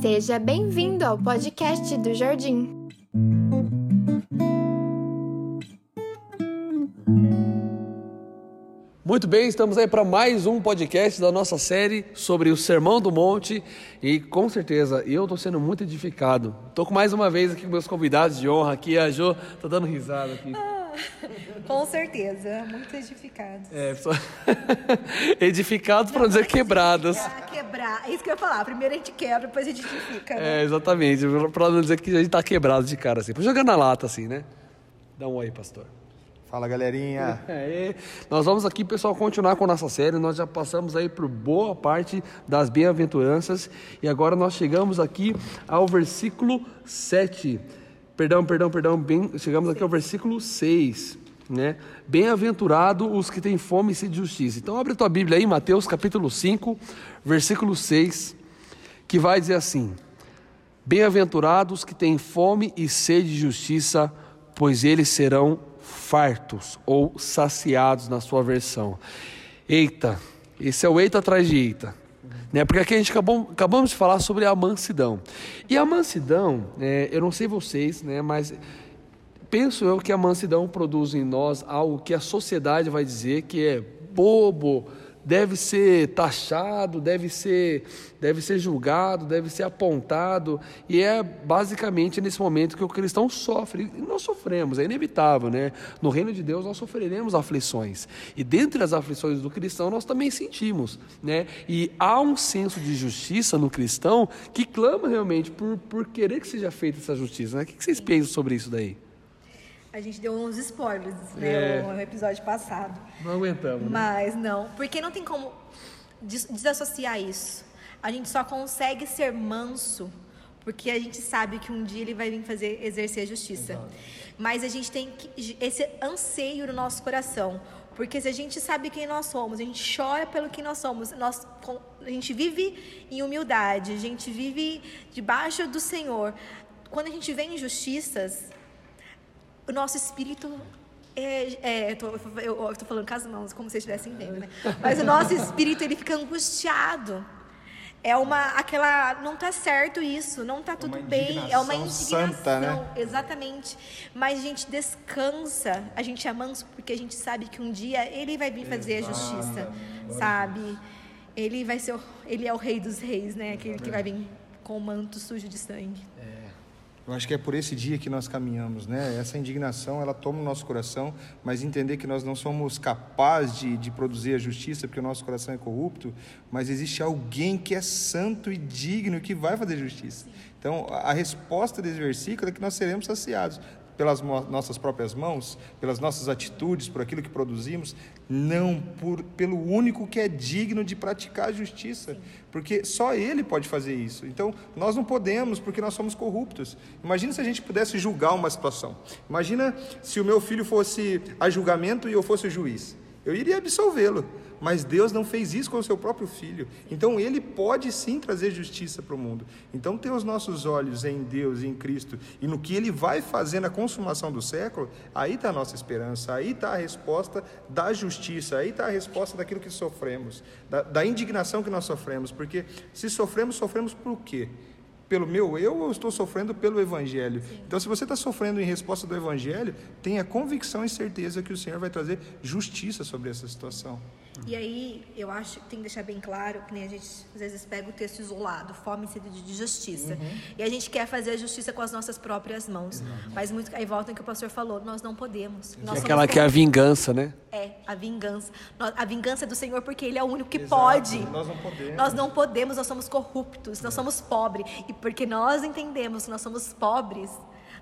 Seja bem-vindo ao podcast do Jardim. Muito bem, estamos aí para mais um podcast da nossa série sobre o Sermão do Monte e com certeza eu estou sendo muito edificado. Estou com mais uma vez aqui com meus convidados de honra aqui, a Jo está dando risada aqui. Ah, com certeza, muito edificados. É, só... edificados para não dizer quebrados. Ah, quebrar, é isso que eu ia falar. Primeiro a gente quebra, depois a gente edifica. Né? É, exatamente, para não dizer que a gente está quebrado de cara assim, para jogar na lata assim, né? Dá um oi, pastor. Fala galerinha. É, nós vamos aqui, pessoal, continuar com a nossa série. Nós já passamos aí por boa parte das bem-aventuranças e agora nós chegamos aqui ao versículo 7. Perdão, perdão, perdão, bem, chegamos aqui ao versículo 6. Né? Bem-aventurado os que têm fome e sede de justiça. Então abre a tua Bíblia aí, Mateus capítulo 5, versículo 6, que vai dizer assim: Bem-aventurados que têm fome e sede de justiça, pois eles serão fartos ou saciados na sua versão. Eita, esse é o eita atrás de eita. Né? Porque aqui a gente acabou, acabamos de falar sobre a mansidão. E a mansidão, é, eu não sei vocês, né, mas penso eu que a mansidão produz em nós algo que a sociedade vai dizer que é bobo, deve ser taxado, deve ser, deve ser julgado, deve ser apontado, e é basicamente nesse momento que o cristão sofre, e nós sofremos, é inevitável, né? No reino de Deus nós sofreremos aflições, e dentre as aflições do cristão nós também sentimos, né? E há um senso de justiça no cristão que clama realmente por, por querer que seja feita essa justiça, né? O que vocês pensam sobre isso daí? A gente deu uns spoilers, né, é. no episódio passado. Não aguentamos. Né? Mas não, porque não tem como desassociar isso. A gente só consegue ser manso porque a gente sabe que um dia ele vai vir fazer exercer a justiça. Exato. Mas a gente tem que, esse anseio no nosso coração, porque se a gente sabe quem nós somos, a gente chora pelo que nós somos, nós, a gente vive em humildade, a gente vive debaixo do Senhor. Quando a gente vê injustiças, o nosso espírito é, é, eu, tô, eu, eu tô falando com as mãos, como se vocês estivessem vendo, né? Mas o nosso espírito, ele fica angustiado. É uma, aquela, não tá certo isso, não tá tudo bem, é uma indignação, santa, né? exatamente. Mas a gente descansa, a gente é manso porque a gente sabe que um dia ele vai vir fazer Exato. a justiça, sabe? Ele vai ser, ele é o rei dos reis, né? Aquele que vai vir com o manto sujo de sangue. Eu acho que é por esse dia que nós caminhamos, né? Essa indignação, ela toma o nosso coração, mas entender que nós não somos capazes de, de produzir a justiça porque o nosso coração é corrupto, mas existe alguém que é santo e digno que vai fazer justiça. Então, a, a resposta desse versículo é que nós seremos saciados pelas nossas próprias mãos, pelas nossas atitudes, por aquilo que produzimos, não por, pelo único que é digno de praticar a justiça, porque só Ele pode fazer isso. Então, nós não podemos, porque nós somos corruptos. Imagina se a gente pudesse julgar uma situação. Imagina se o meu filho fosse a julgamento e eu fosse o juiz. Eu iria absolvê-lo. Mas Deus não fez isso com o seu próprio filho. Então ele pode sim trazer justiça para o mundo. Então ter os nossos olhos em Deus, em Cristo e no que ele vai fazer na consumação do século, aí está a nossa esperança, aí está a resposta da justiça, aí está a resposta daquilo que sofremos, da, da indignação que nós sofremos. Porque se sofremos, sofremos por quê? pelo meu eu ou estou sofrendo pelo Evangelho? Sim. Então, se você está sofrendo em resposta do Evangelho, tenha convicção e certeza que o Senhor vai trazer justiça sobre essa situação. E aí, eu acho que tem que deixar bem claro que nem a gente às vezes pega o texto isolado, fome e sede de justiça. Uhum. E a gente quer fazer a justiça com as nossas próprias mãos. Uhum. Mas muito, aí volta o que o pastor falou, nós não podemos. Nós é aquela que é a vingança, né? É, a vingança. A vingança é do Senhor porque Ele é o único que Exato. pode. Nós não podemos. Nós não podemos, nós somos corruptos, nós somos pobres. E porque nós entendemos que nós somos pobres,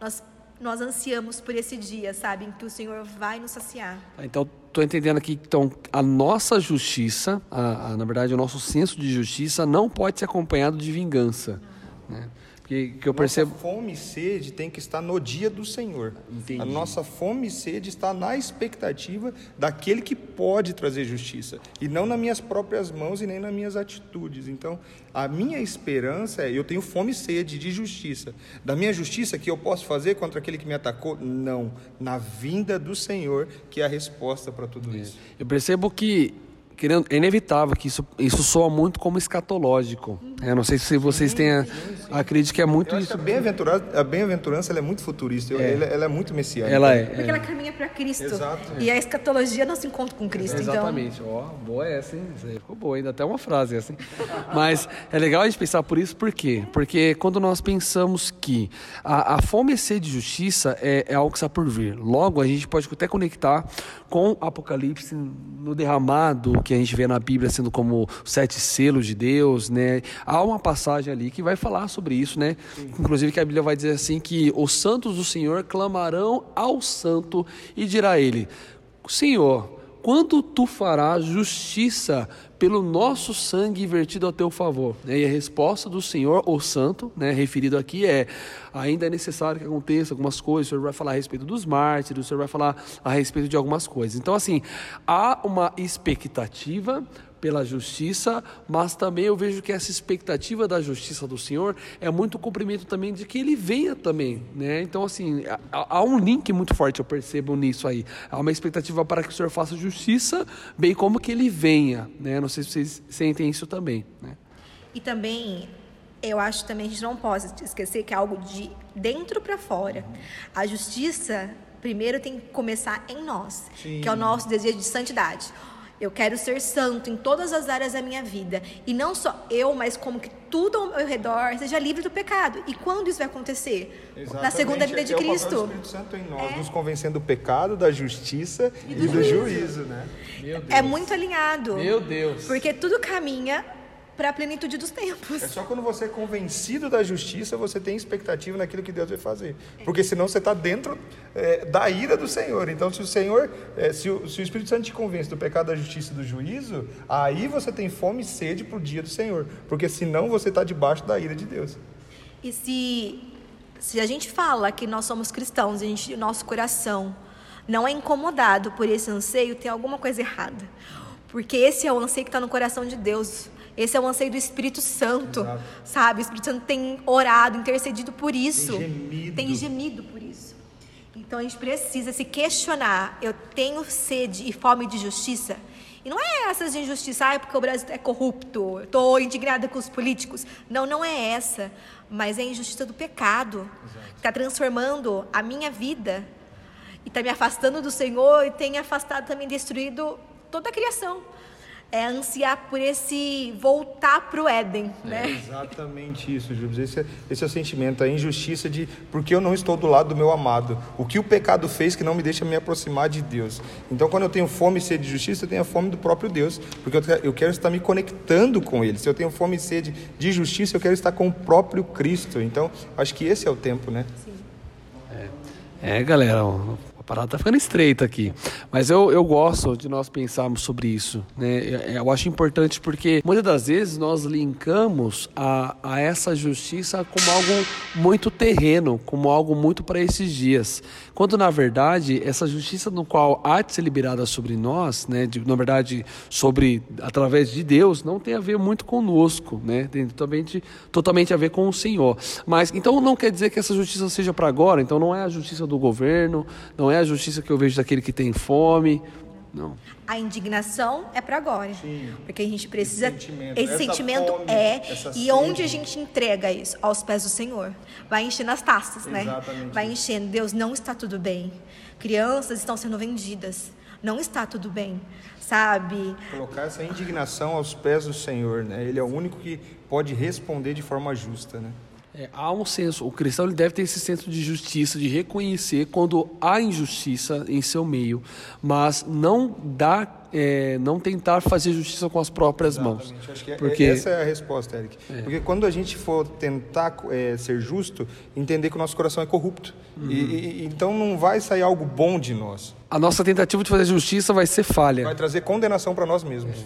nós nós ansiamos por esse dia, sabe, em que o Senhor vai nos saciar. Então, estou entendendo aqui, então, a nossa justiça, a, a, na verdade, o nosso senso de justiça não pode ser acompanhado de vingança, né? Que, que eu percebo. Nossa fome e sede tem que estar no dia do Senhor. Entendi. A nossa fome e sede está na expectativa daquele que pode trazer justiça. E não nas minhas próprias mãos e nem nas minhas atitudes. Então, a minha esperança é: eu tenho fome e sede de justiça. Da minha justiça que eu posso fazer contra aquele que me atacou? Não. Na vinda do Senhor, que é a resposta para tudo isso. Eu percebo que querendo, é inevitável que isso, isso soa muito como escatológico. Eu não sei se vocês têm. A, acredito que é muito Eu acho isso. que a bem-aventurança, a ela é muito futurista, ela, ela é muito messiânica. Ela é. Porque ela caminha para Cristo. Exato. E a escatologia não se encontra com Cristo. Então, Exatamente. Ó, boa essa, hein? Boa, ainda até uma frase assim. Mas é legal a gente pensar por isso, por quê? Porque quando nós pensamos que a, a fome e sede de justiça é, é algo que está por vir, logo a gente pode até conectar com Apocalipse no derramado que a gente vê na Bíblia sendo como sete selos de Deus, né? Há uma passagem ali que vai falar sobre isso, né? Inclusive que a Bíblia vai dizer assim que os santos do Senhor clamarão ao santo e dirá ele: Senhor, quando tu farás justiça pelo nosso sangue vertido a teu favor? E a resposta do Senhor, o Santo, né, referido aqui, é: ainda é necessário que aconteça algumas coisas, o Senhor vai falar a respeito dos mártires, o Senhor vai falar a respeito de algumas coisas. Então, assim, há uma expectativa pela justiça, mas também eu vejo que essa expectativa da justiça do Senhor é muito cumprimento também de que Ele venha também, né? Então assim há, um link muito forte eu percebo nisso aí. Há uma expectativa para que o Senhor faça justiça, bem como que Ele venha, né? Não sei se vocês sentem isso também, né? E também, eu acho também a gente não pode esquecer que é algo de dentro para fora. A justiça, primeiro, tem que começar em nós, que é o nosso desejo de santidade. Eu quero ser santo em todas as áreas da minha vida. E não só eu, mas como que tudo ao meu redor seja livre do pecado. E quando isso vai acontecer? Na Exatamente. segunda vinda de é o do. Espírito Santo em nós, nos convencendo do pecado, da justiça e do, juízo, né? É muito alinhado. Meu Deus. Porque tudo caminha para a plenitude dos tempos. É só quando você é convencido da justiça, você tem expectativa naquilo que Deus vai fazer. Porque senão você está dentro é, da ira do Senhor. Então, se o Senhor, é, se, o, se o Espírito Santo te convence do pecado, da justiça e do juízo, aí você tem fome e sede para o dia do Senhor. Porque senão você está debaixo da ira de Deus. E se, se a gente fala que nós somos cristãos, a gente, nosso coração não é incomodado por esse anseio, tem alguma coisa errada. Porque esse é o anseio que está no coração de Deus. Esse é o anseio do Espírito Santo, Exato. sabe? O Espírito Santo tem orado, intercedido por isso. Tem gemido. Tem gemido por isso. Então a gente precisa se questionar. Eu tenho sede e fome de justiça? E não é essas de injustiça, ah, é porque o Brasil é corrupto, estou indignada com os políticos. Não, não é essa. Mas é a injustiça do pecado. Que está transformando a minha vida. E está me afastando do Senhor e tem afastado também, destruído toda a criação. É ansiar por esse voltar para o Éden, né? Exatamente isso, Júlio. Esse é, esse é o sentimento, a injustiça de porque eu não estou do lado do meu amado. O que o pecado fez que não me deixa me aproximar de Deus. Então, quando eu tenho fome e sede de justiça, eu tenho a fome do próprio Deus, porque eu, eu quero estar me conectando com Ele. Se eu tenho fome e sede de justiça, eu quero estar com o próprio Cristo. Então, acho que esse é o tempo, né? É, galera, ó, a parada tá ficando estreita aqui. Mas eu, eu gosto de nós pensarmos sobre isso. Né? Eu- Eu acho importante porque muitas das vezes nós linkamos a, a essa justiça como algo muito terreno, como algo muito para esses dias. Quando, na verdade, essa justiça no qual há de ser liberada sobre nós, né, de, na verdade, sobre através de Deus, não tem a ver muito conosco, né? Tem totalmente, totalmente a ver com o Senhor. Mas então não quer dizer que essa justiça seja para agora, então não é a justiça do governo, não é a justiça que eu vejo daquele que tem fome. Não. A indignação é para agora. Porque a gente precisa. Esse sentimento, esse sentimento fome, é. E sede. onde a gente entrega isso? Aos pés do Senhor. Vai enchendo as taças, né? Exatamente Vai enchendo. Deus, não está tudo bem. Crianças estão sendo vendidas. Não está tudo bem. Sabe? Colocar essa indignação aos pés do Senhor, né? Ele é o único que pode responder de forma justa, né? É, há um senso, o cristão ele deve ter esse senso de justiça, de reconhecer quando há injustiça em seu meio, mas não dar, é, não tentar fazer justiça com as próprias mãos. Exatamente. Acho que é- Porque essa é a resposta, Eric. Porque quando a gente for tentar é, ser justo, entender que o nosso coração é corrupto. E, e- então não vai sair algo bom de nós. a nossa tentativa de fazer justiça vai ser falha. Vai trazer condenação para nós mesmos.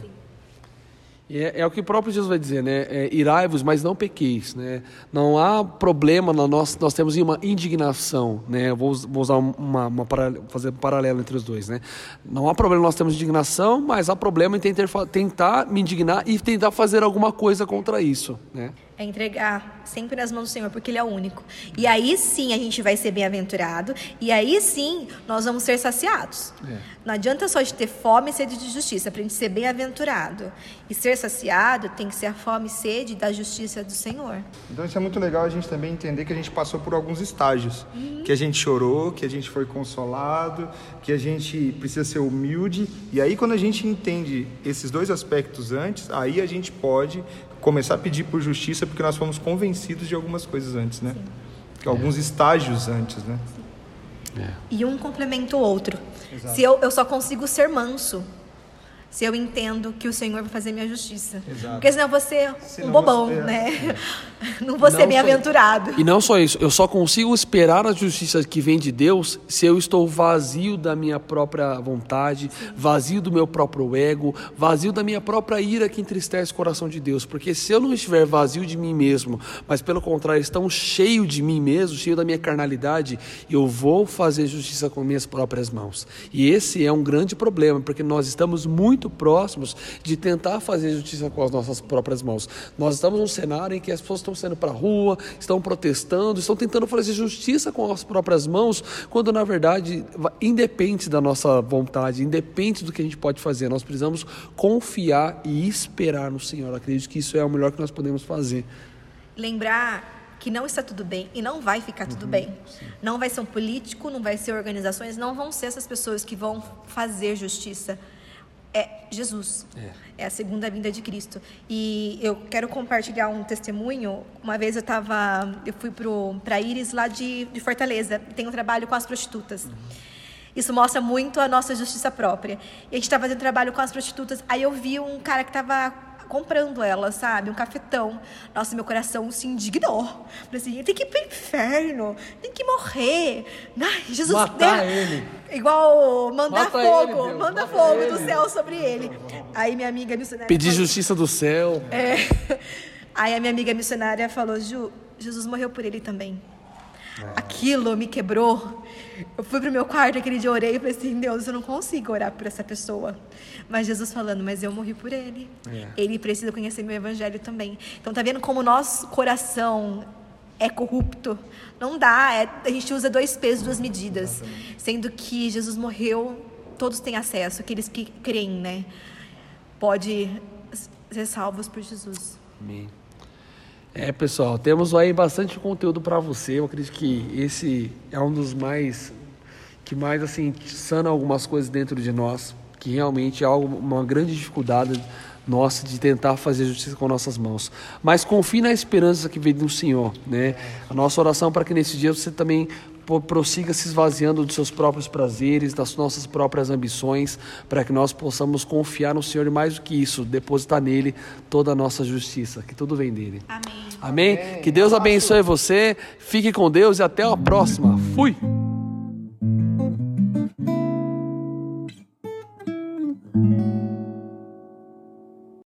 E é, é o que o próprio Jesus vai dizer, né? É, Irai-vos, mas não pequeis, né? Não há problema nossa, nós temos uma indignação, né? Vou, vou usar uma, uma fazer um paralelo entre os dois, né? Não há problema nós temos indignação, mas há problema em tentar, tentar me indignar e tentar fazer alguma coisa contra isso, né? É entregar sempre nas mãos do Senhor, porque Ele é o único. E aí sim a gente vai ser bem-aventurado. E aí sim nós vamos ser saciados. É. Não adianta só de ter fome e sede de justiça, para a gente ser bem-aventurado. E ser saciado tem que ser a fome e sede da justiça do Senhor. Então isso é muito legal a gente também entender que a gente passou por alguns estágios. Que a gente chorou, que a gente foi consolado, que a gente precisa ser humilde. E aí quando a gente entende esses dois aspectos antes, aí a gente pode começar a pedir por justiça porque nós fomos convencidos de algumas coisas antes, né? Que Alguns estágios antes, né? E um complementa o outro. Se eu, eu só consigo ser manso se eu entendo que o Senhor vai fazer minha justiça. Exato. Porque senão eu vou ser Senão um bobão, você- é. Não vou Não ser bem-aventurado. E não só isso, eu só consigo esperar a justiça que vem de Deus se eu estou vazio da minha própria vontade, vazio do meu próprio ego, vazio da minha própria ira que entristece o coração de Deus. Porque se eu não estiver vazio de mim mesmo, mas pelo contrário, estão cheio de mim mesmo, cheio da minha carnalidade, eu vou fazer justiça com minhas próprias mãos. E esse é um grande problema, porque nós estamos muito próximos de tentar fazer justiça com as nossas próprias mãos. Nós estamos num cenário em que as pessoas estão saindo para a rua, estão protestando, estão tentando fazer justiça com as próprias mãos, quando na verdade independe da nossa vontade, independe do que a gente pode fazer. Nós precisamos confiar e esperar no Senhor. Eu acredito que isso é o melhor que nós podemos fazer. Lembrar que não está tudo bem e não vai ficar tudo bem. Não vai ser um político, não vai ser organizações, não vão ser essas pessoas que vão fazer justiça. É Jesus. É. a segunda vinda de Cristo. E eu quero compartilhar um testemunho. Uma vez eu tava, eu fui para Íris lá de, de Fortaleza. Tem um trabalho com as prostitutas. Isso mostra muito a nossa justiça própria. E a gente estava fazendo trabalho com as prostitutas. Aí eu vi um cara que estava comprando ela, sabe? Um cafetão. Nossa, meu coração se indignou. Falei assim, tem que ir pro inferno, tem que morrer. Ai, Jesus, Matar né? ele. Igual mandar Mata fogo, ele, manda mata fogo ele. do céu sobre ele. Aí minha amiga missionária Pedir falou- justiça do céu. é. Aí a minha amiga missionária falou, Ju, Jesus morreu por ele também. Aquilo me quebrou. Eu fui pro meu quarto aquele dia, orei e falei assim, Deus, eu não consigo orar por essa pessoa. Mas Jesus falando, mas eu morri por ele. É. Ele precisa conhecer meu evangelho também. Então tá vendo como o nosso coração é corrupto? Não dá, é- a gente usa dois pesos, duas medidas. Sendo que Jesus morreu, todos têm acesso, aqueles que creem, né? Pode ser salvos por Jesus. Amém. É, pessoal, temos aí bastante conteúdo para você. Eu acredito que esse é um dos mais que mais assim sana algumas coisas dentro de nós, que realmente é algo, uma grande dificuldade nossa de tentar fazer justiça com nossas mãos. Mas confie na esperança que vem do Senhor, né? A nossa oração para que nesse dia você também prossiga se esvaziando dos seus próprios prazeres, das nossas próprias ambições, para que nós possamos confiar no Senhor e mais do que isso, depositar nele toda a nossa justiça, que tudo vem dele. Amém. Amém? Que Deus abençoe você, fique com Deus e até a próxima. Fui!